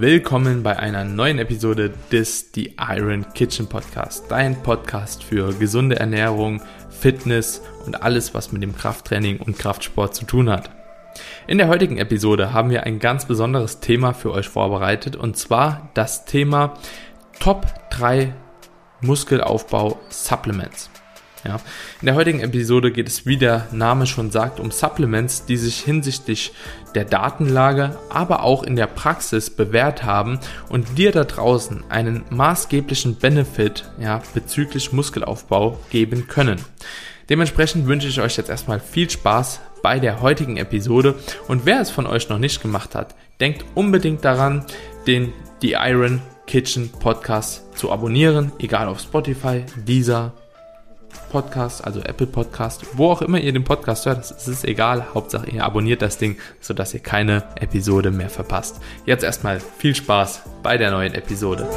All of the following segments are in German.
willkommen bei einer neuen Episode des The Iron Kitchen Podcast, dein Podcast für gesunde Ernährung, Fitness und alles, was mit dem Krafttraining und Kraftsport zu tun hat. In der heutigen Episode haben wir ein ganz besonderes Thema für euch vorbereitet und zwar das Thema Top 3 Muskelaufbau Supplements. Ja. In der heutigen Episode geht es, wie der Name schon sagt, um Supplements, die sich hinsichtlich der Datenlage, aber auch in der Praxis bewährt haben und dir da draußen einen maßgeblichen Benefit ja, bezüglich Muskelaufbau geben können. Dementsprechend wünsche ich euch jetzt erstmal viel Spaß bei der heutigen Episode und wer es von euch noch nicht gemacht hat, denkt unbedingt daran, den The Iron Kitchen Podcast zu abonnieren, egal auf Spotify, Deezer, Podcast, also Apple Podcast, wo auch immer ihr den Podcast hört, das ist egal. Hauptsache ihr abonniert das Ding, sodass ihr keine Episode mehr verpasst. Jetzt erstmal viel Spaß bei der neuen Episode.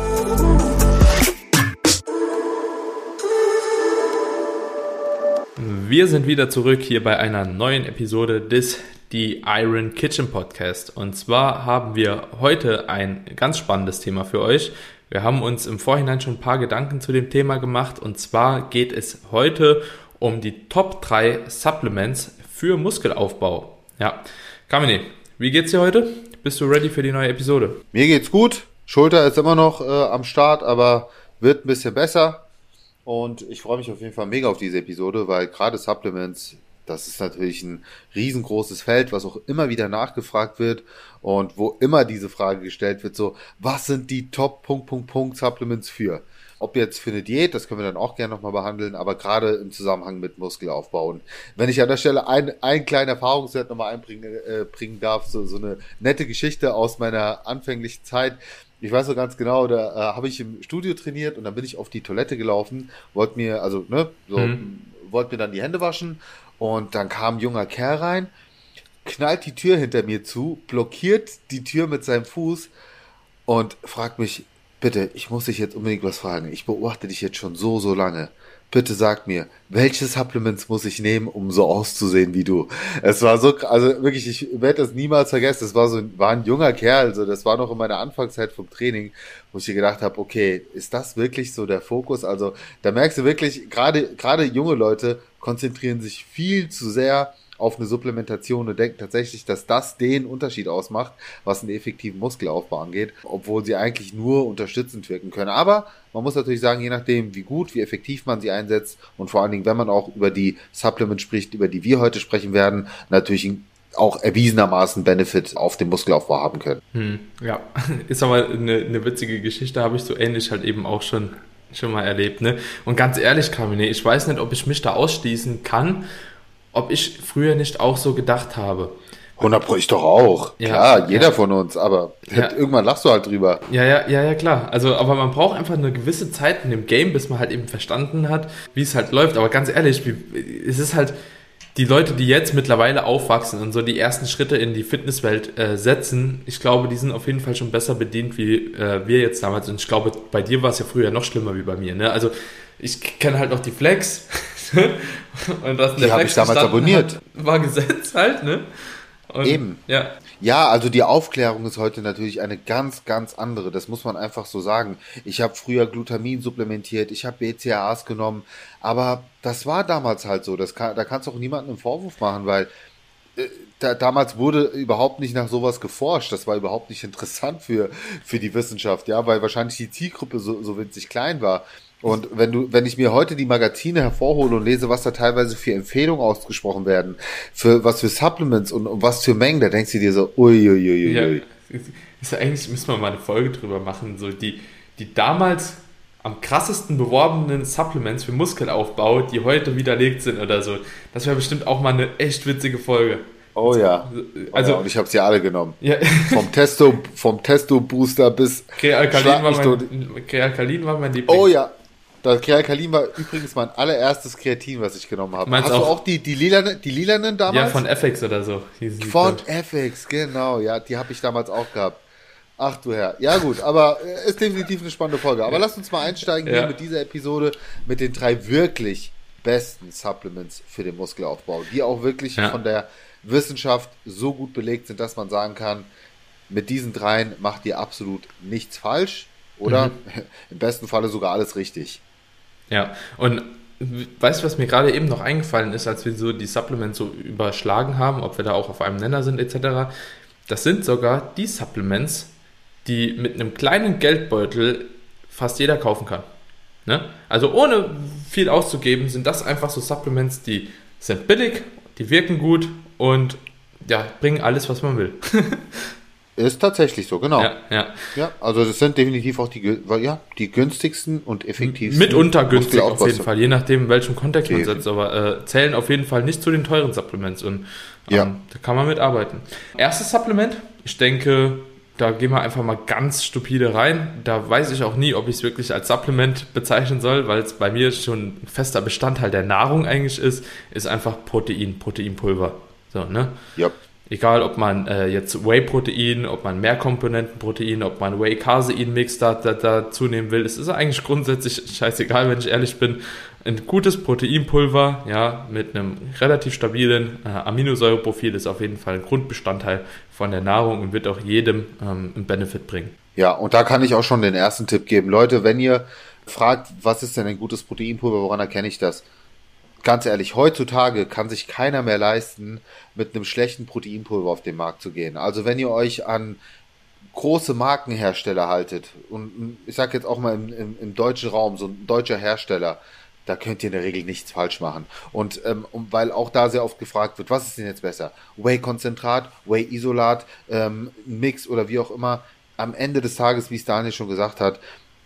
Wir sind wieder zurück hier bei einer neuen Episode des The Iron Kitchen Podcast. Und zwar haben wir heute ein ganz spannendes Thema für euch. Wir haben uns im Vorhinein schon ein paar Gedanken zu dem Thema gemacht und zwar geht es heute um die Top 3 Supplements für Muskelaufbau. Ja, Kamine, wie geht's dir heute? Bist du ready für die neue Episode? Mir geht's gut. Schulter ist immer noch äh, am Start, aber wird ein bisschen besser. Und ich freue mich auf jeden Fall mega auf diese Episode, weil gerade Supplements das ist natürlich ein riesengroßes Feld, was auch immer wieder nachgefragt wird und wo immer diese Frage gestellt wird, so, was sind die Top Punkt, Punkt, Punkt Supplements für? Ob jetzt für eine Diät, das können wir dann auch gerne nochmal behandeln, aber gerade im Zusammenhang mit Muskelaufbau. Und wenn ich an der Stelle ein, ein kleinen Erfahrungswert nochmal einbringen äh, bringen darf, so, so eine nette Geschichte aus meiner anfänglichen Zeit. Ich weiß noch ganz genau, da äh, habe ich im Studio trainiert und dann bin ich auf die Toilette gelaufen, wollte mir, also, ne, so, mhm. wollte mir dann die Hände waschen und dann kam ein junger Kerl rein, knallt die Tür hinter mir zu, blockiert die Tür mit seinem Fuß und fragt mich, bitte, ich muss dich jetzt unbedingt was fragen. Ich beobachte dich jetzt schon so, so lange. Bitte sag mir, welche Supplements muss ich nehmen, um so auszusehen wie du? Es war so, also wirklich, ich werde das niemals vergessen. Es war so, war ein junger Kerl, also das war noch in meiner Anfangszeit vom Training, wo ich gedacht habe, okay, ist das wirklich so der Fokus? Also da merkst du wirklich, gerade gerade junge Leute konzentrieren sich viel zu sehr auf eine Supplementation und denken tatsächlich, dass das den Unterschied ausmacht, was einen effektiven Muskelaufbau angeht, obwohl sie eigentlich nur unterstützend wirken können. Aber man muss natürlich sagen, je nachdem, wie gut, wie effektiv man sie einsetzt und vor allen Dingen, wenn man auch über die Supplements spricht, über die wir heute sprechen werden, natürlich auch erwiesenermaßen Benefit auf dem Muskelaufbau haben können. Hm, ja, ist aber eine, eine witzige Geschichte, habe ich so ähnlich halt eben auch schon schon mal erlebt, ne? Und ganz ehrlich, Kamine, ich weiß nicht, ob ich mich da ausschließen kann, ob ich früher nicht auch so gedacht habe. 100 Pro, ich doch auch. Ja, klar, jeder ja. von uns, aber ja. irgendwann lachst du halt drüber. Ja, ja, ja, ja, klar. Also, aber man braucht einfach eine gewisse Zeit in dem Game, bis man halt eben verstanden hat, wie es halt läuft. Aber ganz ehrlich, es ist halt, die Leute, die jetzt mittlerweile aufwachsen und so die ersten Schritte in die Fitnesswelt äh, setzen, ich glaube, die sind auf jeden Fall schon besser bedient, wie äh, wir jetzt damals. Und ich glaube, bei dir war es ja früher noch schlimmer wie bei mir. Ne? Also ich kenne halt noch die Flex. und was die habe ich damals abonniert. Hat, war Gesetz halt, ne? Und, Eben. Ja. Ja, also die Aufklärung ist heute natürlich eine ganz, ganz andere. Das muss man einfach so sagen. Ich habe früher Glutamin supplementiert, ich habe BCAAs genommen, aber das war damals halt so. Das kann, da kannst du auch niemanden einen Vorwurf machen, weil äh, da, damals wurde überhaupt nicht nach sowas geforscht. Das war überhaupt nicht interessant für, für die Wissenschaft, ja, weil wahrscheinlich die Zielgruppe so, so winzig klein war. Und wenn du, wenn ich mir heute die Magazine hervorhole und lese, was da teilweise für Empfehlungen ausgesprochen werden, für was für Supplements und, und was für Mengen, da denkst du dir so, uiuiui. Ja, ist ja eigentlich, müssen wir mal eine Folge drüber machen, so die, die damals am krassesten beworbenen Supplements für Muskelaufbau, die heute widerlegt sind oder so. Das wäre bestimmt auch mal eine echt witzige Folge. Oh ja. Also, oh ja, und ich habe sie alle genommen. Ja. vom Testo, vom Testo Booster bis Krealkalin war, mein, Krealkalin war mein Liebling. Oh ja, das Krealkalin war übrigens mein allererstes Kreatin, was ich genommen habe. Meinst Hast auch? du auch die, die, lilanen, die lilanen damals? Ja, von FX oder so. Von FX, genau. Ja, die habe ich damals auch gehabt. Ach du Herr. Ja gut, aber äh, ist definitiv eine spannende Folge. Aber ja. lass uns mal einsteigen ja. hier mit dieser Episode mit den drei wirklich besten Supplements für den Muskelaufbau, die auch wirklich ja. von der Wissenschaft so gut belegt sind, dass man sagen kann, mit diesen dreien macht ihr absolut nichts falsch oder mhm. im besten Falle sogar alles richtig. Ja, und weißt du, was mir gerade eben noch eingefallen ist, als wir so die Supplements so überschlagen haben, ob wir da auch auf einem Nenner sind etc. Das sind sogar die Supplements, die mit einem kleinen Geldbeutel fast jeder kaufen kann. Ne? Also ohne viel auszugeben, sind das einfach so Supplements, die sind billig, die wirken gut und ja, bringen alles, was man will. Ist tatsächlich so, genau. Ja, ja. ja also das sind definitiv auch die, ja, die günstigsten und effektivsten. Mitunter günstig auf jeden Fall, je nachdem, in welchem Kontext man setzt, aber äh, zählen auf jeden Fall nicht zu den teuren Supplements und ähm, ja. da kann man mitarbeiten. Erstes Supplement, ich denke, da gehen wir einfach mal ganz stupide rein. Da weiß ich auch nie, ob ich es wirklich als Supplement bezeichnen soll, weil es bei mir schon ein fester Bestandteil der Nahrung eigentlich ist, ist einfach Protein, Proteinpulver. So, ne? Ja. Egal, ob man äh, jetzt Whey-Protein, ob man Mehrkomponentenprotein, ob man Whey-Casein-Mix da, da, dazu nehmen will, es ist eigentlich grundsätzlich scheißegal, wenn ich ehrlich bin. Ein gutes Proteinpulver, ja, mit einem relativ stabilen äh, Aminosäureprofil ist auf jeden Fall ein Grundbestandteil von der Nahrung und wird auch jedem ähm, einen Benefit bringen. Ja, und da kann ich auch schon den ersten Tipp geben. Leute, wenn ihr fragt, was ist denn ein gutes Proteinpulver, woran erkenne ich das? Ganz ehrlich, heutzutage kann sich keiner mehr leisten, mit einem schlechten Proteinpulver auf den Markt zu gehen. Also wenn ihr euch an große Markenhersteller haltet, und ich sage jetzt auch mal im, im, im, deutschen Raum, so ein deutscher Hersteller, da könnt ihr in der Regel nichts falsch machen. Und ähm, weil auch da sehr oft gefragt wird, was ist denn jetzt besser? Whey-Konzentrat, Whey-Isolat, ähm, Mix oder wie auch immer. Am Ende des Tages, wie es Daniel schon gesagt hat,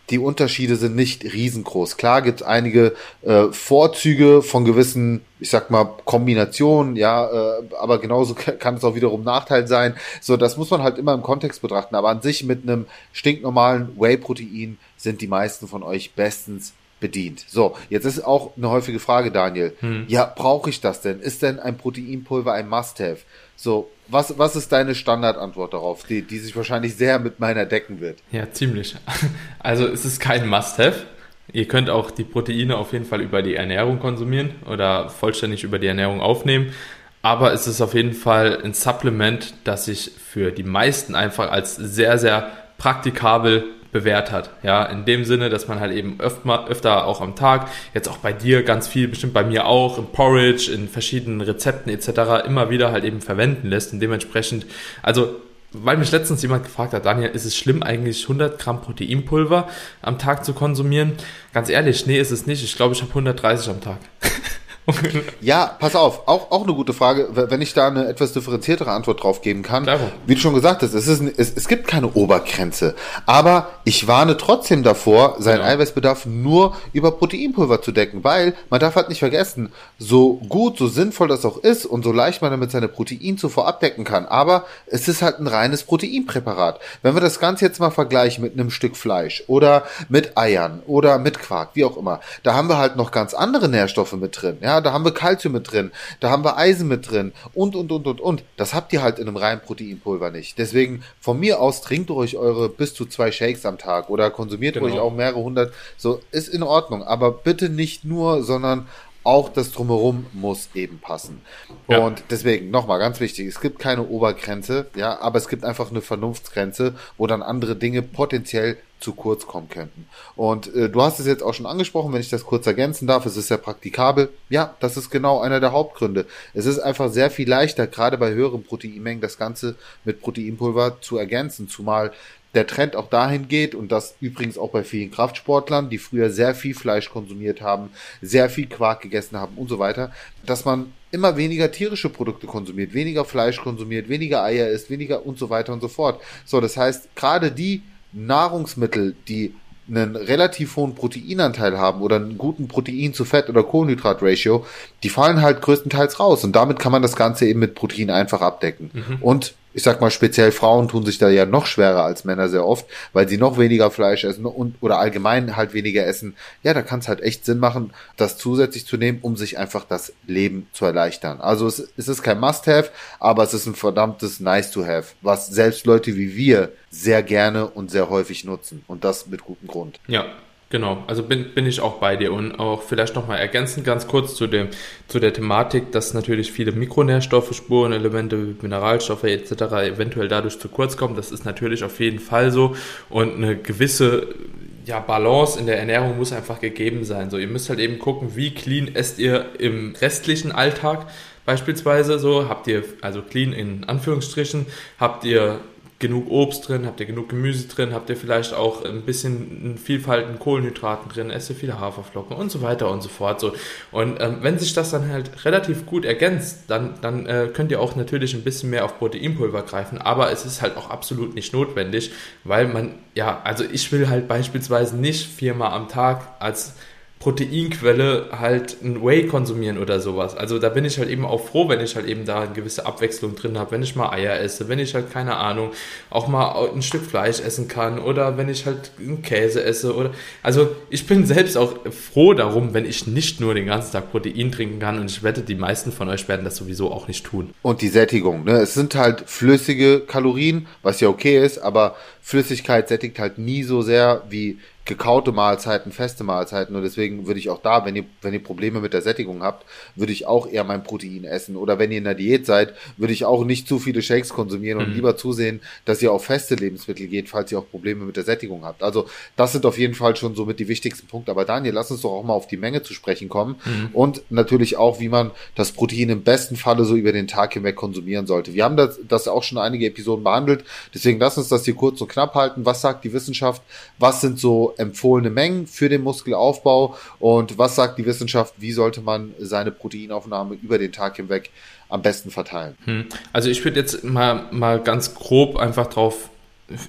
die Unterschiede sind nicht riesengroß. Klar gibt es einige äh, Vorzüge von gewissen, ich sag mal, Kombinationen, ja, äh, aber genauso kann es auch wiederum Nachteil sein. So, das muss man halt immer im Kontext betrachten. Aber an sich mit einem stinknormalen Whey-Protein sind die meisten von euch bestens bedient. So, jetzt ist auch eine häufige Frage, Daniel. Hm. Ja, brauche ich das denn? Ist denn ein Proteinpulver ein Must-Have? So, was, was ist deine Standardantwort darauf, die, die sich wahrscheinlich sehr mit meiner decken wird? Ja, ziemlich. Also es ist kein Must-Have. Ihr könnt auch die Proteine auf jeden Fall über die Ernährung konsumieren oder vollständig über die Ernährung aufnehmen. Aber es ist auf jeden Fall ein Supplement, das sich für die meisten einfach als sehr, sehr praktikabel bewährt hat. Ja, in dem Sinne, dass man halt eben öfter, öfter auch am Tag, jetzt auch bei dir ganz viel, bestimmt bei mir auch, im Porridge, in verschiedenen Rezepten etc. immer wieder halt eben verwenden lässt und dementsprechend, also weil mich letztens jemand gefragt hat, Daniel, ist es schlimm eigentlich 100 Gramm Proteinpulver am Tag zu konsumieren? Ganz ehrlich, nee, ist es nicht. Ich glaube, ich habe 130 am Tag. ja, pass auf, auch, auch eine gute Frage, wenn ich da eine etwas differenziertere Antwort drauf geben kann. Klar. Wie du schon gesagt hast, es, ist, es, es gibt keine Obergrenze. Aber ich warne trotzdem davor, seinen genau. Eiweißbedarf nur über Proteinpulver zu decken, weil man darf halt nicht vergessen, so gut, so sinnvoll das auch ist und so leicht man damit seine Proteinzufuhr abdecken kann, aber es ist halt ein reines Proteinpräparat. Wenn wir das Ganze jetzt mal vergleichen mit einem Stück Fleisch oder mit Eiern oder mit Quark, wie auch immer, da haben wir halt noch ganz andere Nährstoffe mit drin. Ja, da haben wir Kalzium mit drin, da haben wir Eisen mit drin und, und, und, und, und. Das habt ihr halt in einem reinen Proteinpulver nicht. Deswegen von mir aus trinkt euch eure bis zu zwei Shakes am Tag oder konsumiert genau. ruhig auch mehrere hundert. So, ist in Ordnung. Aber bitte nicht nur, sondern auch das Drumherum muss eben passen. Ja. Und deswegen, nochmal ganz wichtig, es gibt keine Obergrenze, ja, aber es gibt einfach eine Vernunftsgrenze, wo dann andere Dinge potenziell zu kurz kommen könnten. Und äh, du hast es jetzt auch schon angesprochen, wenn ich das kurz ergänzen darf, es ist sehr praktikabel. Ja, das ist genau einer der Hauptgründe. Es ist einfach sehr viel leichter, gerade bei höheren Proteinmengen, das Ganze mit Proteinpulver zu ergänzen, zumal der Trend auch dahin geht und das übrigens auch bei vielen Kraftsportlern, die früher sehr viel Fleisch konsumiert haben, sehr viel Quark gegessen haben und so weiter, dass man immer weniger tierische Produkte konsumiert, weniger Fleisch konsumiert, weniger Eier isst, weniger und so weiter und so fort. So, das heißt, gerade die Nahrungsmittel, die einen relativ hohen Proteinanteil haben oder einen guten Protein zu Fett oder Kohlenhydrat-Ratio, die fallen halt größtenteils raus. Und damit kann man das Ganze eben mit Protein einfach abdecken. Mhm. Und ich sag mal, speziell Frauen tun sich da ja noch schwerer als Männer sehr oft, weil sie noch weniger Fleisch essen und oder allgemein halt weniger essen. Ja, da kann es halt echt Sinn machen, das zusätzlich zu nehmen, um sich einfach das Leben zu erleichtern. Also es, es ist kein Must-Have, aber es ist ein verdammtes Nice-to-Have, was selbst Leute wie wir sehr gerne und sehr häufig nutzen. Und das mit gutem Grund. Ja, Genau, also bin, bin ich auch bei dir und auch vielleicht nochmal ergänzend ganz kurz zu, dem, zu der Thematik, dass natürlich viele Mikronährstoffe, Spurenelemente, Mineralstoffe etc. eventuell dadurch zu kurz kommen. Das ist natürlich auf jeden Fall so und eine gewisse ja, Balance in der Ernährung muss einfach gegeben sein. So, ihr müsst halt eben gucken, wie clean esst ihr im restlichen Alltag beispielsweise so. Habt ihr, also clean in Anführungsstrichen, habt ihr genug Obst drin, habt ihr genug Gemüse drin, habt ihr vielleicht auch ein bisschen Vielfalt in Kohlenhydraten drin, ihr viele Haferflocken und so weiter und so fort. So. Und ähm, wenn sich das dann halt relativ gut ergänzt, dann, dann äh, könnt ihr auch natürlich ein bisschen mehr auf Proteinpulver greifen, aber es ist halt auch absolut nicht notwendig, weil man, ja, also ich will halt beispielsweise nicht viermal am Tag als Proteinquelle halt ein Whey konsumieren oder sowas. Also da bin ich halt eben auch froh, wenn ich halt eben da eine gewisse Abwechslung drin habe, wenn ich mal Eier esse, wenn ich halt keine Ahnung auch mal ein Stück Fleisch essen kann oder wenn ich halt einen Käse esse oder also ich bin selbst auch froh darum, wenn ich nicht nur den ganzen Tag Protein trinken kann und ich wette, die meisten von euch werden das sowieso auch nicht tun. Und die Sättigung, ne? Es sind halt flüssige Kalorien, was ja okay ist, aber Flüssigkeit sättigt halt nie so sehr wie gekaute Mahlzeiten, feste Mahlzeiten und deswegen würde ich auch da, wenn ihr, wenn ihr Probleme mit der Sättigung habt, würde ich auch eher mein Protein essen oder wenn ihr in der Diät seid, würde ich auch nicht zu viele Shakes konsumieren und mhm. lieber zusehen, dass ihr auf feste Lebensmittel geht, falls ihr auch Probleme mit der Sättigung habt. Also das sind auf jeden Fall schon so mit die wichtigsten Punkte. Aber Daniel, lass uns doch auch mal auf die Menge zu sprechen kommen mhm. und natürlich auch, wie man das Protein im besten Falle so über den Tag hinweg konsumieren sollte. Wir haben das, das auch schon einige Episoden behandelt, deswegen lass uns das hier kurz und knapp halten. Was sagt die Wissenschaft? Was sind so empfohlene Mengen für den Muskelaufbau und was sagt die Wissenschaft, wie sollte man seine Proteinaufnahme über den Tag hinweg am besten verteilen? Hm. Also ich würde jetzt mal, mal ganz grob einfach drauf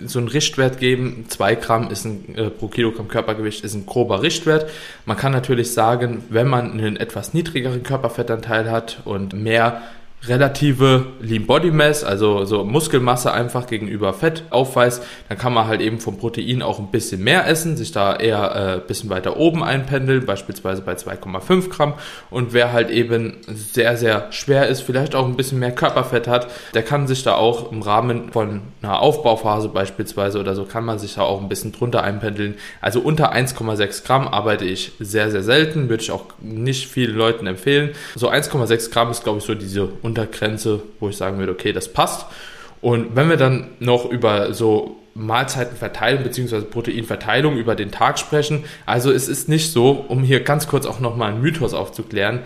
so einen Richtwert geben. Zwei Gramm ist ein, äh, pro Kilogramm Körpergewicht ist ein grober Richtwert. Man kann natürlich sagen, wenn man einen etwas niedrigeren Körperfettanteil hat und mehr relative Lean Body Mass, also so Muskelmasse einfach gegenüber Fett aufweist, dann kann man halt eben vom Protein auch ein bisschen mehr essen, sich da eher äh, ein bisschen weiter oben einpendeln, beispielsweise bei 2,5 Gramm. Und wer halt eben sehr, sehr schwer ist, vielleicht auch ein bisschen mehr Körperfett hat, der kann sich da auch im Rahmen von einer Aufbauphase beispielsweise oder so, kann man sich da auch ein bisschen drunter einpendeln. Also unter 1,6 Gramm arbeite ich sehr, sehr selten, würde ich auch nicht vielen Leuten empfehlen. So 1,6 Gramm ist, glaube ich, so diese Untergrenze, wo ich sagen würde, okay, das passt. Und wenn wir dann noch über so Mahlzeitenverteilung bzw. Proteinverteilung über den Tag sprechen, also es ist nicht so, um hier ganz kurz auch nochmal einen Mythos aufzuklären,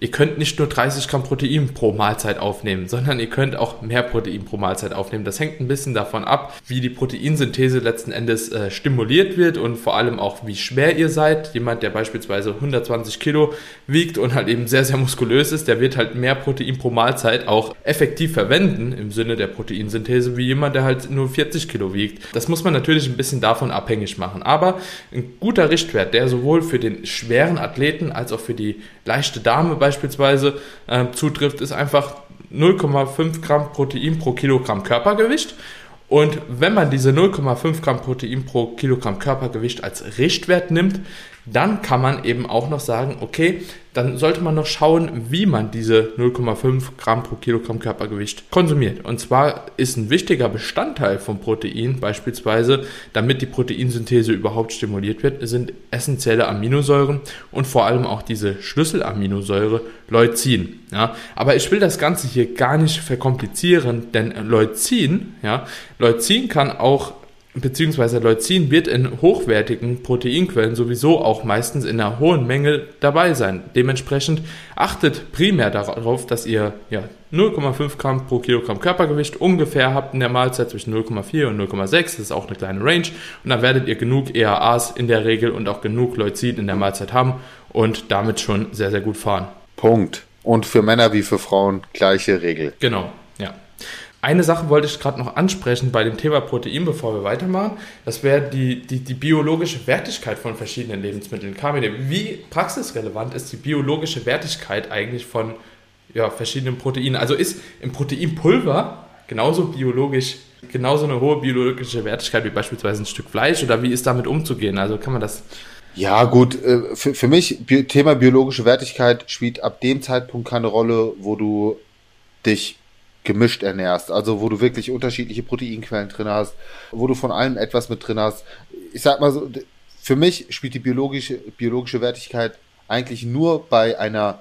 ihr könnt nicht nur 30 Gramm Protein pro Mahlzeit aufnehmen, sondern ihr könnt auch mehr Protein pro Mahlzeit aufnehmen. Das hängt ein bisschen davon ab, wie die Proteinsynthese letzten Endes äh, stimuliert wird und vor allem auch, wie schwer ihr seid. Jemand, der beispielsweise 120 Kilo wiegt und halt eben sehr, sehr muskulös ist, der wird halt mehr Protein pro Mahlzeit auch effektiv verwenden im Sinne der Proteinsynthese, wie jemand, der halt nur 40 Kilo wiegt. Das muss man natürlich ein bisschen davon abhängig machen. Aber ein guter Richtwert, der sowohl für den schweren Athleten als auch für die leichte Dame beispielsweise äh, zutrifft, ist einfach 0,5 Gramm Protein pro Kilogramm Körpergewicht. Und wenn man diese 0,5 Gramm Protein pro Kilogramm Körpergewicht als Richtwert nimmt, dann kann man eben auch noch sagen, okay, dann sollte man noch schauen, wie man diese 0,5 Gramm pro Kilogramm Körpergewicht konsumiert. Und zwar ist ein wichtiger Bestandteil vom Protein beispielsweise, damit die Proteinsynthese überhaupt stimuliert wird, sind essentielle Aminosäuren und vor allem auch diese Schlüsselaminosäure Leucin. Ja. Aber ich will das Ganze hier gar nicht verkomplizieren, denn Leucin, ja, Leucin kann auch beziehungsweise Leucin wird in hochwertigen Proteinquellen sowieso auch meistens in einer hohen Menge dabei sein. Dementsprechend achtet primär darauf, dass ihr ja, 0,5 Gramm pro Kilogramm Körpergewicht ungefähr habt in der Mahlzeit zwischen 0,4 und 0,6. Das ist auch eine kleine Range. Und dann werdet ihr genug ERAs in der Regel und auch genug Leucin in der Mahlzeit haben und damit schon sehr, sehr gut fahren. Punkt. Und für Männer wie für Frauen gleiche Regel. Genau. Eine Sache wollte ich gerade noch ansprechen bei dem Thema Protein, bevor wir weitermachen. Das wäre die, die, die biologische Wertigkeit von verschiedenen Lebensmitteln. Carmine, wie praxisrelevant ist die biologische Wertigkeit eigentlich von ja, verschiedenen Proteinen? Also ist im Proteinpulver genauso biologisch, genauso eine hohe biologische Wertigkeit wie beispielsweise ein Stück Fleisch oder wie ist damit umzugehen? Also kann man das ja, gut, äh, für, für mich, Thema biologische Wertigkeit spielt ab dem Zeitpunkt keine Rolle, wo du dich gemischt ernährst, also wo du wirklich unterschiedliche Proteinquellen drin hast, wo du von allem etwas mit drin hast. Ich sag mal so, für mich spielt die biologische, biologische Wertigkeit eigentlich nur bei einer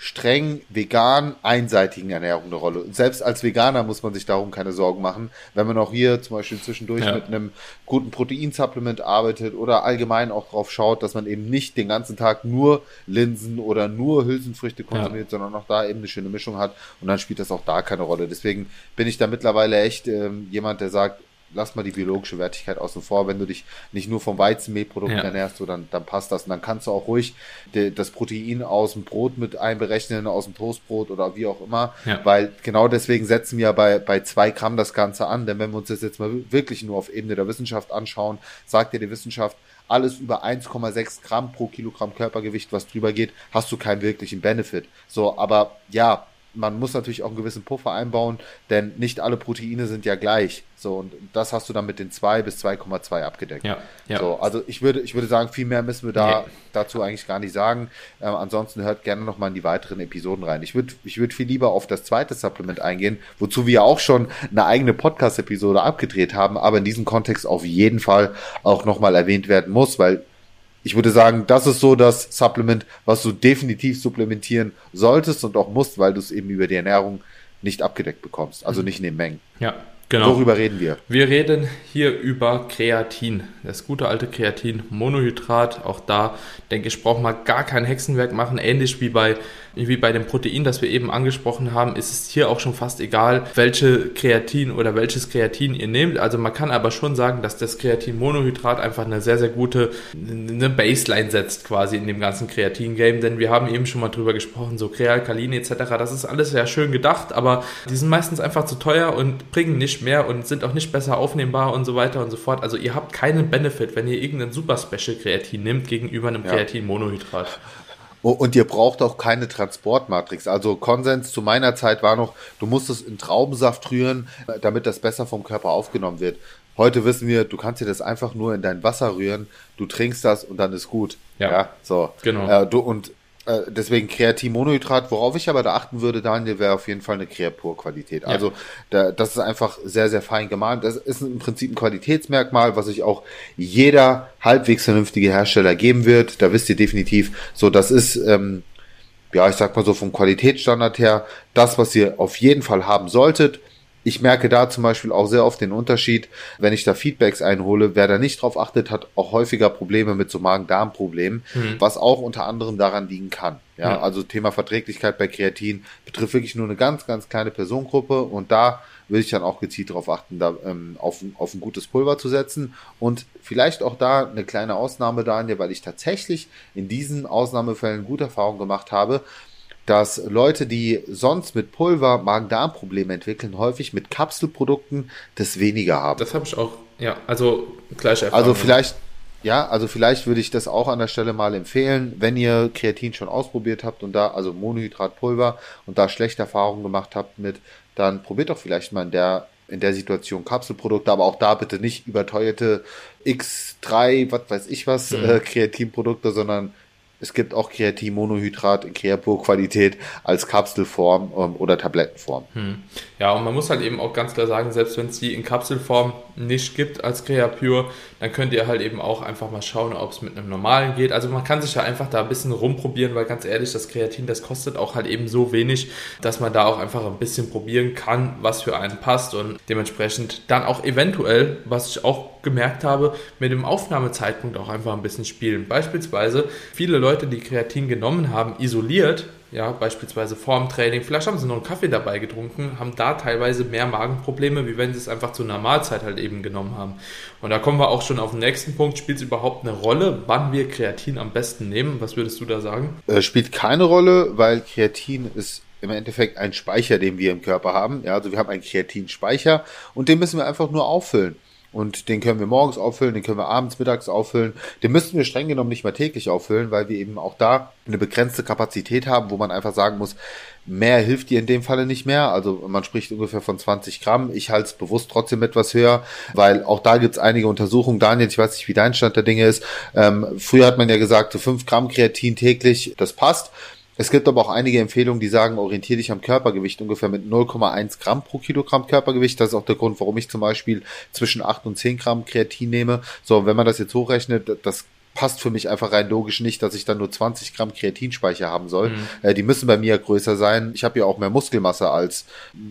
streng vegan einseitigen Ernährung eine Rolle. Und selbst als Veganer muss man sich darum keine Sorgen machen, wenn man auch hier zum Beispiel zwischendurch ja. mit einem guten Proteinsupplement arbeitet oder allgemein auch drauf schaut, dass man eben nicht den ganzen Tag nur Linsen oder nur Hülsenfrüchte konsumiert, ja. sondern auch da eben eine schöne Mischung hat und dann spielt das auch da keine Rolle. Deswegen bin ich da mittlerweile echt ähm, jemand, der sagt, lass mal die biologische Wertigkeit außen vor. Wenn du dich nicht nur vom Weizenmehlprodukt ja. ernährst, so, dann, dann passt das. Und dann kannst du auch ruhig de, das Protein aus dem Brot mit einberechnen, aus dem Toastbrot oder wie auch immer. Ja. Weil genau deswegen setzen wir bei, bei zwei Gramm das Ganze an. Denn wenn wir uns das jetzt mal wirklich nur auf Ebene der Wissenschaft anschauen, sagt dir die Wissenschaft, alles über 1,6 Gramm pro Kilogramm Körpergewicht, was drüber geht, hast du keinen wirklichen Benefit. So, aber ja, man muss natürlich auch einen gewissen Puffer einbauen, denn nicht alle Proteine sind ja gleich. So, und das hast du dann mit den 2 bis 2,2 abgedeckt. Ja, ja. So, also ich würde, ich würde sagen, viel mehr müssen wir da nee. dazu eigentlich gar nicht sagen. Ähm, ansonsten hört gerne nochmal in die weiteren Episoden rein. Ich würde, ich würde viel lieber auf das zweite Supplement eingehen, wozu wir auch schon eine eigene Podcast-Episode abgedreht haben, aber in diesem Kontext auf jeden Fall auch nochmal erwähnt werden muss, weil ich würde sagen, das ist so das Supplement, was du definitiv supplementieren solltest und auch musst, weil du es eben über die Ernährung nicht abgedeckt bekommst, also mhm. nicht in den Mengen. Ja, Genau. Worüber reden wir? Wir reden hier über Kreatin. Das gute alte Kreatin, Monohydrat. Auch da denke ich, braucht man gar kein Hexenwerk machen. Ähnlich wie bei, wie bei dem Protein, das wir eben angesprochen haben, ist es hier auch schon fast egal, welche Kreatin oder welches Kreatin ihr nehmt. Also man kann aber schon sagen, dass das Kreatin-Monohydrat einfach eine sehr, sehr gute eine Baseline setzt quasi in dem ganzen Kreatin-Game. Denn wir haben eben schon mal drüber gesprochen, so Krealkalin etc. Das ist alles sehr schön gedacht, aber die sind meistens einfach zu teuer und bringen nicht mehr und sind auch nicht besser aufnehmbar und so weiter und so fort. Also ihr habt keinen Benefit, wenn ihr irgendeinen Super Special Kreatin nimmt gegenüber einem ja. Kreatin Monohydrat. Oh, und ihr braucht auch keine Transportmatrix. Also Konsens zu meiner Zeit war noch, du musst es in Traubensaft rühren, damit das besser vom Körper aufgenommen wird. Heute wissen wir, du kannst dir das einfach nur in dein Wasser rühren, du trinkst das und dann ist gut. Ja, ja so. Genau. Äh, du, und äh, deswegen Kreatinmonohydrat. Worauf ich aber da achten würde, Daniel, wäre auf jeden Fall eine Creapur-Qualität. Ja. Also da, das ist einfach sehr, sehr fein gemahlen. Das ist im Prinzip ein Qualitätsmerkmal, was sich auch jeder halbwegs vernünftige Hersteller geben wird. Da wisst ihr definitiv, so das ist, ähm, ja, ich sag mal so vom Qualitätsstandard her, das, was ihr auf jeden Fall haben solltet. Ich merke da zum Beispiel auch sehr oft den Unterschied, wenn ich da Feedbacks einhole, wer da nicht drauf achtet, hat auch häufiger Probleme mit so Magen-Darm-Problemen, mhm. was auch unter anderem daran liegen kann. Ja, ja, also Thema Verträglichkeit bei Kreatin betrifft wirklich nur eine ganz, ganz kleine Personengruppe und da will ich dann auch gezielt darauf achten, da ähm, auf, auf ein gutes Pulver zu setzen. Und vielleicht auch da eine kleine Ausnahme, Daniel, weil ich tatsächlich in diesen Ausnahmefällen gute Erfahrungen gemacht habe, dass Leute, die sonst mit Pulver Magen-Darm-Probleme entwickeln, häufig mit Kapselprodukten das weniger haben. Das habe ich auch, ja, also gleich Also vielleicht, ja, also vielleicht würde ich das auch an der Stelle mal empfehlen, wenn ihr Kreatin schon ausprobiert habt und da, also Monohydratpulver und da schlechte Erfahrungen gemacht habt mit, dann probiert doch vielleicht mal in der in der Situation Kapselprodukte, aber auch da bitte nicht überteuerte X3, was weiß ich was, mhm. äh, Kreatinprodukte, sondern es gibt auch Kreatinmonohydrat in Creapur-Qualität als Kapselform ähm, oder Tablettenform. Hm. Ja, und man muss halt eben auch ganz klar sagen, selbst wenn es die in Kapselform nicht gibt als Creapure, dann könnt ihr halt eben auch einfach mal schauen, ob es mit einem normalen geht. Also man kann sich ja einfach da ein bisschen rumprobieren, weil ganz ehrlich, das Kreatin, das kostet auch halt eben so wenig, dass man da auch einfach ein bisschen probieren kann, was für einen passt und dementsprechend dann auch eventuell, was ich auch gemerkt habe, mit dem Aufnahmezeitpunkt auch einfach ein bisschen spielen. Beispielsweise viele Leute, die Kreatin genommen haben, isoliert, ja, beispielsweise vorm Training, vielleicht haben sie noch einen Kaffee dabei getrunken, haben da teilweise mehr Magenprobleme, wie wenn sie es einfach zu einer Mahlzeit halt eben genommen haben. Und da kommen wir auch schon auf den nächsten Punkt. Spielt es überhaupt eine Rolle, wann wir Kreatin am besten nehmen? Was würdest du da sagen? Äh, spielt keine Rolle, weil Kreatin ist im Endeffekt ein Speicher, den wir im Körper haben. Ja, also wir haben einen Kreatinspeicher und den müssen wir einfach nur auffüllen. Und den können wir morgens auffüllen, den können wir abends, mittags auffüllen. Den müssten wir streng genommen nicht mal täglich auffüllen, weil wir eben auch da eine begrenzte Kapazität haben, wo man einfach sagen muss, mehr hilft dir in dem Falle nicht mehr. Also man spricht ungefähr von 20 Gramm. Ich halte es bewusst trotzdem etwas höher, weil auch da gibt es einige Untersuchungen. Daniel, ich weiß nicht, wie dein Stand der Dinge ist. Ähm, früher hat man ja gesagt, so 5 Gramm Kreatin täglich, das passt. Es gibt aber auch einige Empfehlungen, die sagen, orientiere dich am Körpergewicht ungefähr mit 0,1 Gramm pro Kilogramm Körpergewicht. Das ist auch der Grund, warum ich zum Beispiel zwischen 8 und 10 Gramm Kreatin nehme. So, wenn man das jetzt hochrechnet, das passt für mich einfach rein logisch nicht, dass ich dann nur 20 Gramm Kreatinspeicher haben soll. Mhm. Äh, die müssen bei mir ja größer sein. Ich habe ja auch mehr Muskelmasse als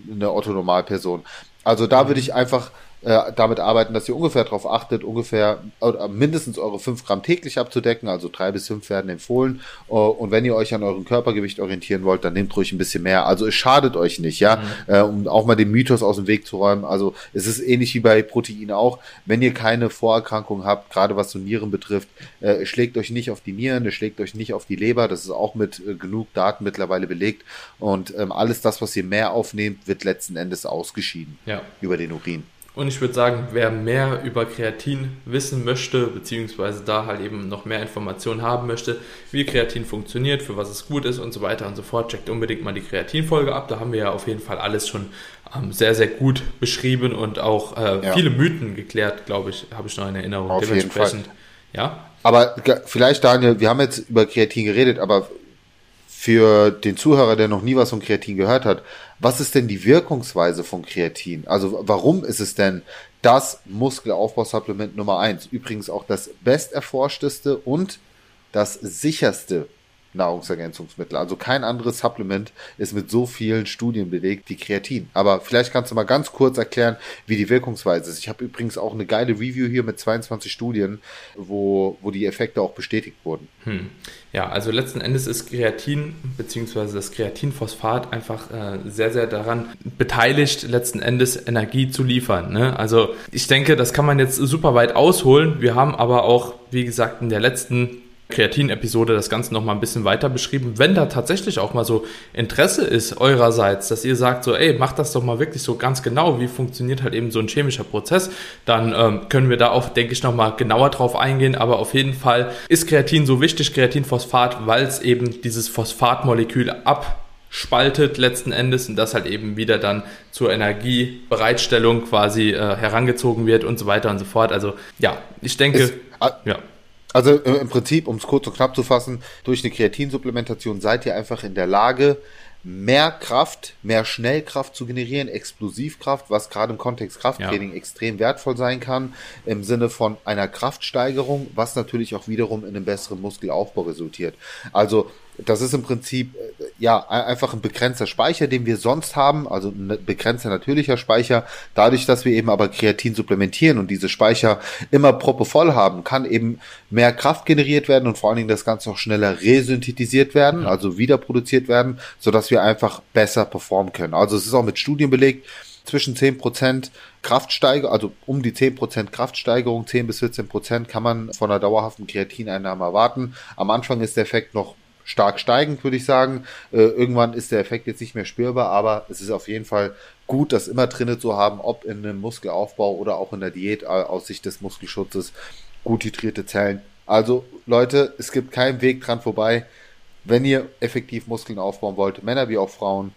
eine Otto-Normalperson. Also da mhm. würde ich einfach äh, damit arbeiten, dass ihr ungefähr darauf achtet, ungefähr äh, mindestens eure 5 Gramm täglich abzudecken, also drei bis fünf werden empfohlen. Uh, und wenn ihr euch an eurem Körpergewicht orientieren wollt, dann nehmt ruhig ein bisschen mehr. Also es schadet euch nicht, ja, mhm. äh, um auch mal den Mythos aus dem Weg zu räumen. Also es ist ähnlich wie bei Protein auch. Wenn ihr keine Vorerkrankung habt, gerade was so Nieren betrifft, äh, schlägt euch nicht auf die Nieren, es schlägt euch nicht auf die Leber. Das ist auch mit äh, genug Daten mittlerweile belegt. Und ähm, alles das, was ihr mehr aufnehmt, wird letzten Endes ausgeschieden ja. über den Urin. Und ich würde sagen, wer mehr über Kreatin wissen möchte, beziehungsweise da halt eben noch mehr Informationen haben möchte, wie Kreatin funktioniert, für was es gut ist und so weiter und so fort, checkt unbedingt mal die Kreatin-Folge ab. Da haben wir ja auf jeden Fall alles schon ähm, sehr, sehr gut beschrieben und auch äh, ja. viele Mythen geklärt, glaube ich, habe ich noch in Erinnerung. Auf jeden Fall. Ja. Aber vielleicht, Daniel, wir haben jetzt über Kreatin geredet, aber für den Zuhörer, der noch nie was von Kreatin gehört hat, was ist denn die Wirkungsweise von Kreatin? Also warum ist es denn das Muskelaufbausupplement Nummer eins? Übrigens auch das besterforschteste und das sicherste Nahrungsergänzungsmittel. Also kein anderes Supplement ist mit so vielen Studien belegt wie Kreatin. Aber vielleicht kannst du mal ganz kurz erklären, wie die Wirkungsweise ist. Ich habe übrigens auch eine geile Review hier mit 22 Studien, wo, wo die Effekte auch bestätigt wurden. Hm. Ja, also letzten Endes ist Kreatin bzw. das Kreatinphosphat einfach äh, sehr, sehr daran beteiligt, letzten Endes Energie zu liefern. Ne? Also ich denke, das kann man jetzt super weit ausholen. Wir haben aber auch, wie gesagt, in der letzten Kreatin-Episode das Ganze nochmal ein bisschen weiter beschrieben. Wenn da tatsächlich auch mal so Interesse ist eurerseits, dass ihr sagt so, ey, macht das doch mal wirklich so ganz genau, wie funktioniert halt eben so ein chemischer Prozess, dann ähm, können wir da auch, denke ich, nochmal genauer drauf eingehen. Aber auf jeden Fall ist Kreatin so wichtig, Kreatinphosphat, weil es eben dieses Phosphatmolekül abspaltet letzten Endes und das halt eben wieder dann zur Energiebereitstellung quasi äh, herangezogen wird und so weiter und so fort. Also ja, ich denke, es, ja. Also im Prinzip, um es kurz und knapp zu fassen, durch eine Kreatinsupplementation seid ihr einfach in der Lage, mehr Kraft, mehr Schnellkraft zu generieren, Explosivkraft, was gerade im Kontext Krafttraining ja. extrem wertvoll sein kann, im Sinne von einer Kraftsteigerung, was natürlich auch wiederum in einem besseren Muskelaufbau resultiert. Also das ist im Prinzip äh, ja einfach ein begrenzter Speicher, den wir sonst haben, also ein begrenzter natürlicher Speicher. Dadurch, dass wir eben aber Kreatin supplementieren und diese Speicher immer proppevoll haben, kann eben mehr Kraft generiert werden und vor allen Dingen das Ganze auch schneller resynthetisiert werden, also wieder produziert werden, so dass wir einfach besser performen können. Also es ist auch mit Studien belegt, zwischen 10% Kraftsteigerung, also um die 10% Kraftsteigerung, 10 bis 14% kann man von einer dauerhaften Kreatineinnahme erwarten. Am Anfang ist der Effekt noch stark steigend, würde ich sagen. Äh, irgendwann ist der Effekt jetzt nicht mehr spürbar, aber es ist auf jeden Fall gut, das immer drinne zu haben, ob in einem Muskelaufbau oder auch in der Diät äh, aus Sicht des Muskelschutzes gut hydrierte Zellen. Also Leute, es gibt keinen Weg dran vorbei. Wenn ihr effektiv Muskeln aufbauen wollt, Männer wie auch Frauen,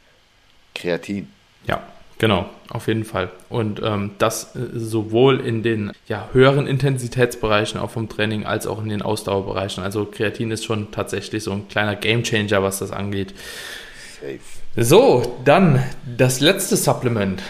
Kreatin. Ja, Genau, auf jeden Fall. Und ähm, das äh, sowohl in den ja, höheren Intensitätsbereichen auch vom Training als auch in den Ausdauerbereichen. Also Kreatin ist schon tatsächlich so ein kleiner Gamechanger, was das angeht. Safe. So, dann das letzte Supplement.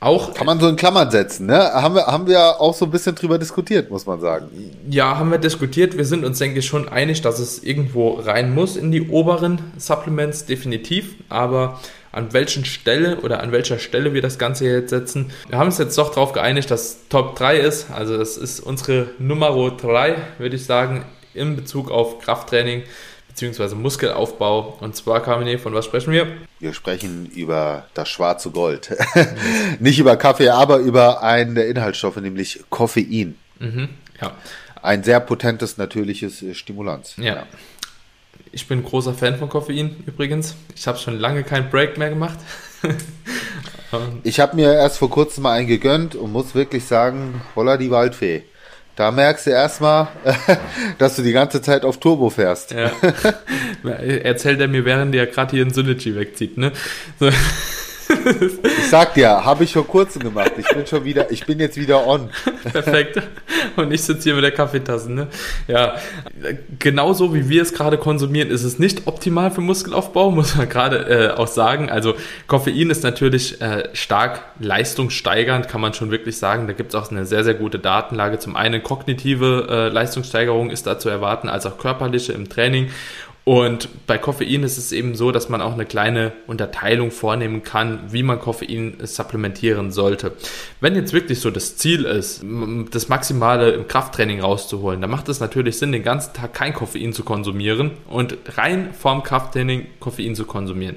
Auch Kann man so in Klammern setzen, ne? Haben wir, haben wir auch so ein bisschen drüber diskutiert, muss man sagen. Ja, haben wir diskutiert. Wir sind uns, denke ich, schon einig, dass es irgendwo rein muss in die oberen Supplements, definitiv. Aber an welchen Stelle oder an welcher Stelle wir das Ganze jetzt setzen. Wir haben uns jetzt doch darauf geeinigt, dass Top 3 ist. Also das ist unsere Nummer 3, würde ich sagen, in Bezug auf Krafttraining bzw. Muskelaufbau. Und zwar, Kamine, von was sprechen wir? Wir sprechen über das schwarze Gold. Nicht über Kaffee, aber über einen der Inhaltsstoffe, nämlich Koffein. Mhm, ja. Ein sehr potentes, natürliches Stimulanz. Ja. ja. Ich bin großer Fan von Koffein übrigens. Ich habe schon lange keinen Break mehr gemacht. ich habe mir erst vor kurzem mal einen gegönnt und muss wirklich sagen, holla die Waldfee. Da merkst du erstmal, dass du die ganze Zeit auf Turbo fährst. Ja. Erzählt er mir, während er gerade hier in Synergy wegzieht, ne? So. Ich sag dir, habe ich vor kurzem gemacht. Ich bin schon wieder, ich bin jetzt wieder on. Perfekt. Und ich sitze hier mit der Kaffeetasse. Ne? Ja, genauso wie wir es gerade konsumieren, ist es nicht optimal für Muskelaufbau, muss man gerade äh, auch sagen. Also Koffein ist natürlich äh, stark leistungssteigernd, kann man schon wirklich sagen. Da gibt es auch eine sehr, sehr gute Datenlage. Zum einen kognitive äh, Leistungssteigerung ist da zu erwarten, als auch körperliche im Training. Und bei Koffein ist es eben so, dass man auch eine kleine Unterteilung vornehmen kann, wie man Koffein supplementieren sollte. Wenn jetzt wirklich so das Ziel ist, das Maximale im Krafttraining rauszuholen, dann macht es natürlich Sinn, den ganzen Tag kein Koffein zu konsumieren und rein vorm Krafttraining Koffein zu konsumieren.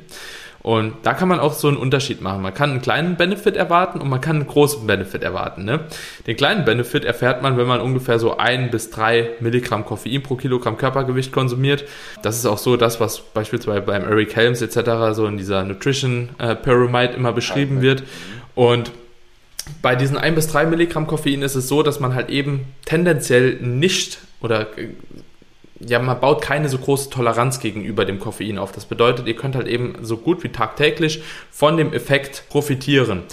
Und da kann man auch so einen Unterschied machen. Man kann einen kleinen Benefit erwarten und man kann einen großen Benefit erwarten. Ne? Den kleinen Benefit erfährt man, wenn man ungefähr so ein bis drei Milligramm Koffein pro Kilogramm Körpergewicht konsumiert. Das ist auch so das, was beispielsweise beim Eric Helms etc. so in dieser Nutrition äh, Pyramid immer beschrieben wird. Und bei diesen ein bis drei Milligramm Koffein ist es so, dass man halt eben tendenziell nicht oder ja, man baut keine so große Toleranz gegenüber dem Koffein auf. Das bedeutet, ihr könnt halt eben so gut wie tagtäglich von dem Effekt profitieren.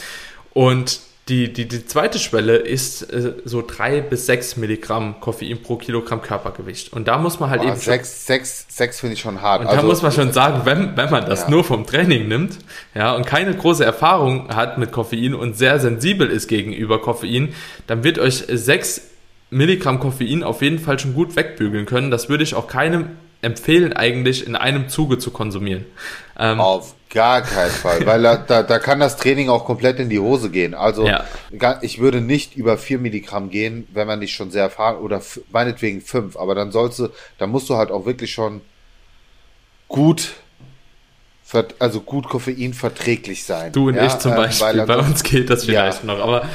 Und die, die, die zweite Schwelle ist äh, so drei bis sechs Milligramm Koffein pro Kilogramm Körpergewicht. Und da muss man halt Boah, eben. Sechs, sechs, sechs finde ich schon hart. Und also, da muss man schon sagen, wenn, wenn man das ja. nur vom Training nimmt, ja, und keine große Erfahrung hat mit Koffein und sehr sensibel ist gegenüber Koffein, dann wird euch sechs Milligramm Koffein auf jeden Fall schon gut wegbügeln können. Das würde ich auch keinem empfehlen, eigentlich in einem Zuge zu konsumieren. Ähm, auf gar keinen Fall, weil da, da, da kann das Training auch komplett in die Hose gehen. Also ja. ich würde nicht über vier Milligramm gehen, wenn man nicht schon sehr erfahren oder meinetwegen fünf, aber dann sollst du, dann musst du halt auch wirklich schon gut also gut Koffein verträglich sein. Du und ja, ich zum ähm, Beispiel, bei uns geht das vielleicht ja. noch, aber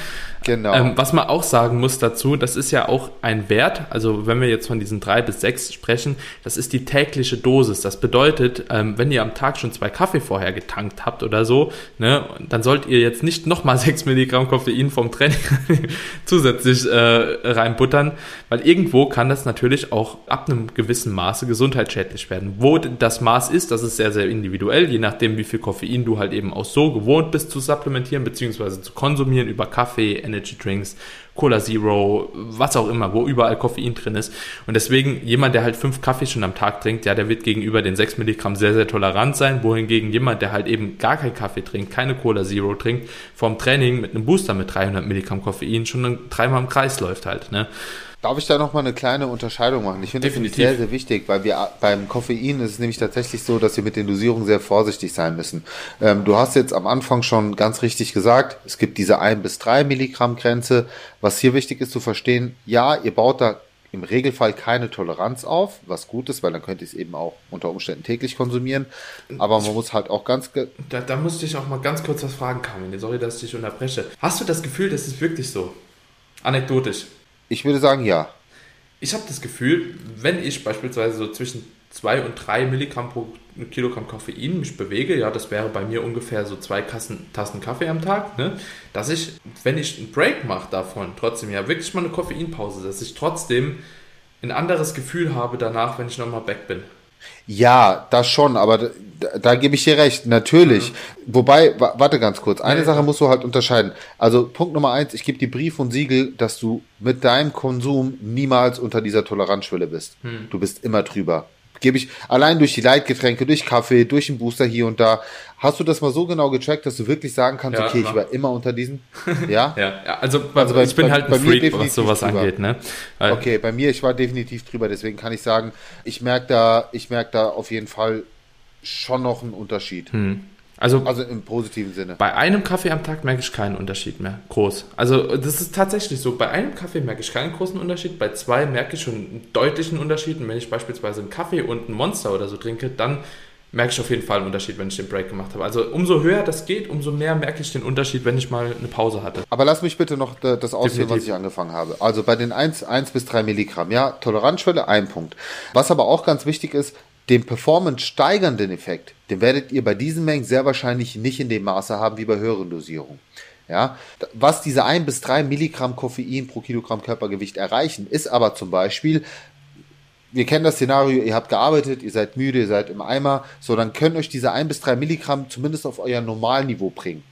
Genau. Ähm, was man auch sagen muss dazu, das ist ja auch ein Wert, also wenn wir jetzt von diesen drei bis sechs sprechen, das ist die tägliche Dosis. Das bedeutet, ähm, wenn ihr am Tag schon zwei Kaffee vorher getankt habt oder so, ne, dann sollt ihr jetzt nicht nochmal sechs Milligramm Koffein vom Training zusätzlich äh, reinbuttern, weil irgendwo kann das natürlich auch ab einem gewissen Maße gesundheitsschädlich werden. Wo das Maß ist, das ist sehr, sehr individuell, je nachdem, wie viel Koffein du halt eben auch so gewohnt bist zu supplementieren, beziehungsweise zu konsumieren über Kaffee, Energy Drinks, Cola Zero, was auch immer, wo überall Koffein drin ist. Und deswegen jemand, der halt fünf Kaffee schon am Tag trinkt, ja, der wird gegenüber den sechs Milligramm sehr, sehr tolerant sein, wohingegen jemand, der halt eben gar keinen Kaffee trinkt, keine Cola Zero trinkt, vorm Training mit einem Booster mit 300 Milligramm Koffein schon dreimal im Kreis läuft halt, ne? Darf ich da nochmal eine kleine Unterscheidung machen? Ich finde das sehr, sehr wichtig, weil wir beim Koffein ist es nämlich tatsächlich so, dass wir mit den Dosierungen sehr vorsichtig sein müssen. Ähm, du hast jetzt am Anfang schon ganz richtig gesagt, es gibt diese 1 bis 3 Milligramm Grenze. Was hier wichtig ist zu verstehen, ja, ihr baut da im Regelfall keine Toleranz auf, was gut ist, weil dann könnt ihr es eben auch unter Umständen täglich konsumieren. Aber man muss halt auch ganz. Da, da musste ich auch mal ganz kurz was fragen, Carmen. Sorry, dass ich dich unterbreche. Hast du das Gefühl, das ist wirklich so? Anekdotisch. Ich würde sagen, ja. Ich habe das Gefühl, wenn ich beispielsweise so zwischen 2 und 3 Milligramm pro Kilogramm Koffein mich bewege, ja, das wäre bei mir ungefähr so zwei Kassen, Tassen Kaffee am Tag, ne, dass ich, wenn ich einen Break mache davon, trotzdem ja wirklich mal eine Koffeinpause, dass ich trotzdem ein anderes Gefühl habe danach, wenn ich nochmal back bin. Ja, das schon, aber da, da gebe ich dir recht, natürlich. Mhm. Wobei, warte ganz kurz, eine ja, Sache musst du halt unterscheiden. Also Punkt Nummer eins, ich gebe dir Brief und Siegel, dass du mit deinem Konsum niemals unter dieser Toleranzschwelle bist. Mhm. Du bist immer drüber gebe ich allein durch die Leitgetränke, durch Kaffee, durch den Booster hier und da. Hast du das mal so genau getrackt, dass du wirklich sagen kannst, ja, okay, ich war immer unter diesen? Ja? ja, ja, also, also bei, ich bin bei, halt ein bei Freak, was sowas drüber. angeht, ne? Weil okay, bei mir, ich war definitiv drüber, deswegen kann ich sagen, ich merke da, ich merke da auf jeden Fall schon noch einen Unterschied. Hm. Also, also im positiven Sinne. Bei einem Kaffee am Tag merke ich keinen Unterschied mehr. Groß. Also das ist tatsächlich so. Bei einem Kaffee merke ich keinen großen Unterschied. Bei zwei merke ich schon einen deutlichen Unterschied. Und wenn ich beispielsweise einen Kaffee und einen Monster oder so trinke, dann merke ich auf jeden Fall einen Unterschied, wenn ich den Break gemacht habe. Also umso höher das geht, umso mehr merke ich den Unterschied, wenn ich mal eine Pause hatte. Aber lass mich bitte noch das ausführen, was ich angefangen habe. Also bei den 1, 1 bis 3 Milligramm, ja, Toleranzschwelle, ein Punkt. Was aber auch ganz wichtig ist, den performance steigernden Effekt, den werdet ihr bei diesen Mengen sehr wahrscheinlich nicht in dem Maße haben wie bei höheren Dosierungen. Ja, was diese ein bis drei Milligramm Koffein pro Kilogramm Körpergewicht erreichen, ist aber zum Beispiel wir kennen das Szenario, ihr habt gearbeitet, ihr seid müde, ihr seid im Eimer, so, dann können euch diese ein bis drei Milligramm zumindest auf euer Normalniveau bringen.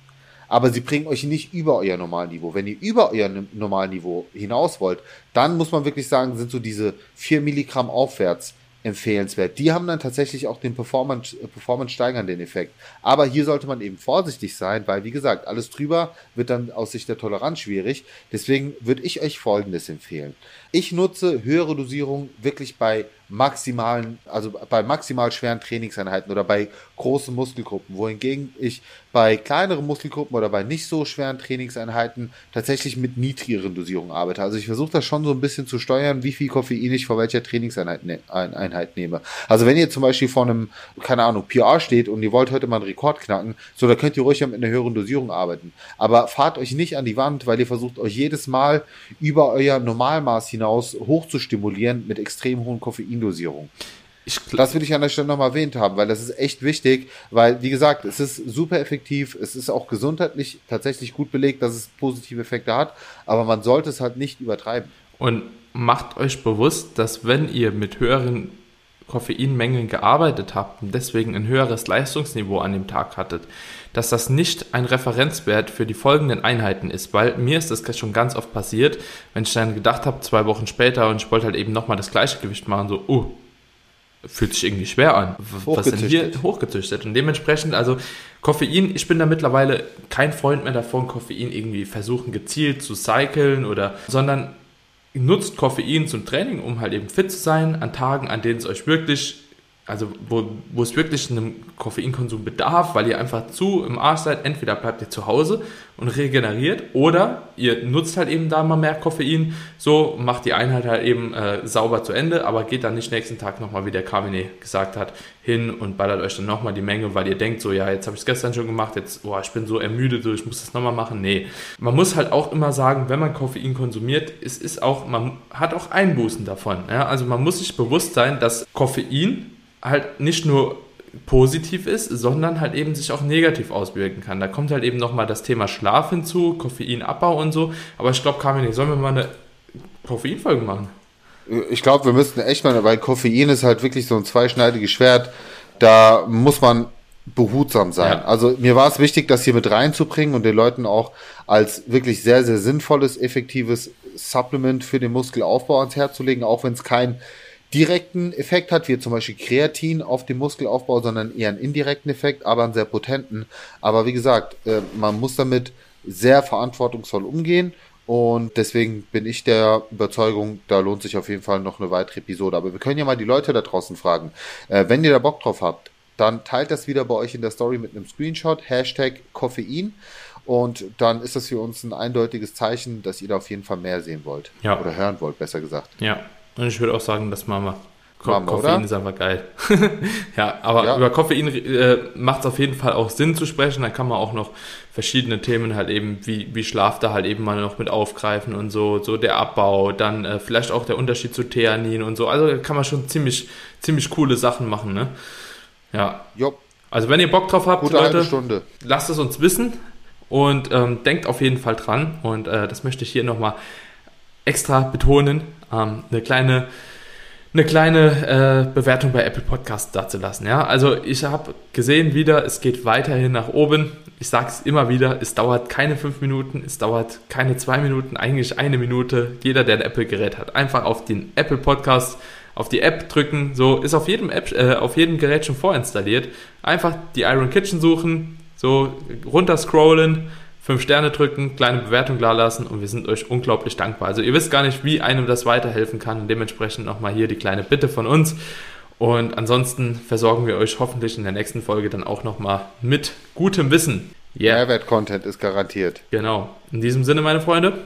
Aber sie bringen euch nicht über euer Normalniveau. Wenn ihr über euer Normalniveau hinaus wollt, dann muss man wirklich sagen, sind so diese vier Milligramm aufwärts empfehlenswert. Die haben dann tatsächlich auch den Performance, äh, Performance steigernden Effekt. Aber hier sollte man eben vorsichtig sein, weil wie gesagt, alles drüber wird dann aus Sicht der Toleranz schwierig. Deswegen würde ich euch Folgendes empfehlen. Ich nutze höhere Dosierungen wirklich bei maximalen, also bei maximal schweren Trainingseinheiten oder bei großen Muskelgruppen, wohingegen ich bei kleineren Muskelgruppen oder bei nicht so schweren Trainingseinheiten tatsächlich mit niedrigeren Dosierungen arbeite. Also ich versuche das schon so ein bisschen zu steuern, wie viel Koffein ich vor welcher Trainingseinheit ne Einheit nehme. Also wenn ihr zum Beispiel vor einem, keine Ahnung, PR steht und ihr wollt heute mal einen Rekord knacken, so da könnt ihr ruhig mit einer höheren Dosierung arbeiten. Aber fahrt euch nicht an die Wand, weil ihr versucht euch jedes Mal über euer Normalmaß hinaus hoch zu stimulieren mit extrem hohen Koffein Koffeindosierung. Ich, das will ich an der Stelle nochmal erwähnt haben, weil das ist echt wichtig, weil, wie gesagt, es ist super effektiv, es ist auch gesundheitlich tatsächlich gut belegt, dass es positive Effekte hat, aber man sollte es halt nicht übertreiben. Und macht euch bewusst, dass wenn ihr mit höheren Koffeinmengen gearbeitet habt und deswegen ein höheres Leistungsniveau an dem Tag hattet, dass das nicht ein Referenzwert für die folgenden Einheiten ist, weil mir ist das schon ganz oft passiert, wenn ich dann gedacht habe, zwei Wochen später und ich wollte halt eben nochmal das gleiche Gewicht machen, so, oh, fühlt sich irgendwie schwer an. Was sind hier hochgezüchtet? Und dementsprechend, also Koffein, ich bin da mittlerweile kein Freund mehr davon, Koffein irgendwie versuchen gezielt zu cyclen oder, sondern nutzt Koffein zum Training, um halt eben fit zu sein, an Tagen, an denen es euch wirklich also wo, wo es wirklich einem Koffeinkonsum bedarf, weil ihr einfach zu im Arsch seid, entweder bleibt ihr zu Hause und regeneriert oder ihr nutzt halt eben da mal mehr Koffein, so macht die Einheit halt eben äh, sauber zu Ende, aber geht dann nicht nächsten Tag nochmal, wie der Carmine gesagt hat, hin und ballert euch dann nochmal die Menge, weil ihr denkt so, ja, jetzt habe ich es gestern schon gemacht, jetzt, boah, ich bin so ermüdet, so, ich muss das nochmal machen. Nee, man muss halt auch immer sagen, wenn man Koffein konsumiert, es ist auch, man hat auch Einbußen davon. Ja? Also man muss sich bewusst sein, dass Koffein halt nicht nur positiv ist, sondern halt eben sich auch negativ auswirken kann. Da kommt halt eben nochmal das Thema Schlaf hinzu, Koffeinabbau und so. Aber ich glaube, Carmine, sollen wir mal eine Koffeinfolge machen? Ich glaube, wir müssten echt mal, weil Koffein ist halt wirklich so ein zweischneidiges Schwert. Da muss man behutsam sein. Ja. Also mir war es wichtig, das hier mit reinzubringen und den Leuten auch als wirklich sehr, sehr sinnvolles, effektives Supplement für den Muskelaufbau ans Herz zu legen, auch wenn es kein direkten Effekt hat, wie zum Beispiel Kreatin auf den Muskelaufbau, sondern eher einen indirekten Effekt, aber einen sehr potenten. Aber wie gesagt, äh, man muss damit sehr verantwortungsvoll umgehen und deswegen bin ich der Überzeugung, da lohnt sich auf jeden Fall noch eine weitere Episode. Aber wir können ja mal die Leute da draußen fragen. Äh, wenn ihr da Bock drauf habt, dann teilt das wieder bei euch in der Story mit einem Screenshot, Hashtag Koffein. Und dann ist das für uns ein eindeutiges Zeichen, dass ihr da auf jeden Fall mehr sehen wollt. Ja. Oder hören wollt, besser gesagt. Ja, und ich würde auch sagen, dass Mama. Ko Mama Koffein oder? ist einfach geil. ja, aber ja. über Koffein äh, macht es auf jeden Fall auch Sinn zu sprechen. Da kann man auch noch verschiedene Themen halt eben, wie, wie Schlaf da halt eben mal noch mit aufgreifen und so, so der Abbau, dann äh, vielleicht auch der Unterschied zu Theanin und so. Also kann man schon ziemlich, ziemlich coole Sachen machen, ne? Ja. Jo. Also wenn ihr Bock drauf habt, Gute Leute, lasst es uns wissen und ähm, denkt auf jeden Fall dran. Und äh, das möchte ich hier nochmal extra betonen, ähm, eine kleine, eine kleine äh, Bewertung bei Apple Podcasts dazulassen. Ja? Also ich habe gesehen wieder, es geht weiterhin nach oben. Ich sage es immer wieder, es dauert keine fünf Minuten, es dauert keine zwei Minuten, eigentlich eine Minute. Jeder, der ein Apple-Gerät hat, einfach auf den Apple Podcast auf die App drücken, so ist auf jedem App, äh, auf jedem Gerät schon vorinstalliert. Einfach die Iron Kitchen suchen, so runter scrollen, fünf Sterne drücken, kleine Bewertung lassen und wir sind euch unglaublich dankbar. Also ihr wisst gar nicht, wie einem das weiterhelfen kann und dementsprechend nochmal hier die kleine Bitte von uns. Und ansonsten versorgen wir euch hoffentlich in der nächsten Folge dann auch nochmal mit gutem Wissen. Yeah. Mehrwert-Content ist garantiert. Genau. In diesem Sinne, meine Freunde,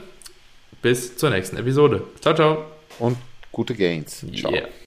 bis zur nächsten Episode. Ciao, ciao. Und gute Gains. Ciao. Yeah.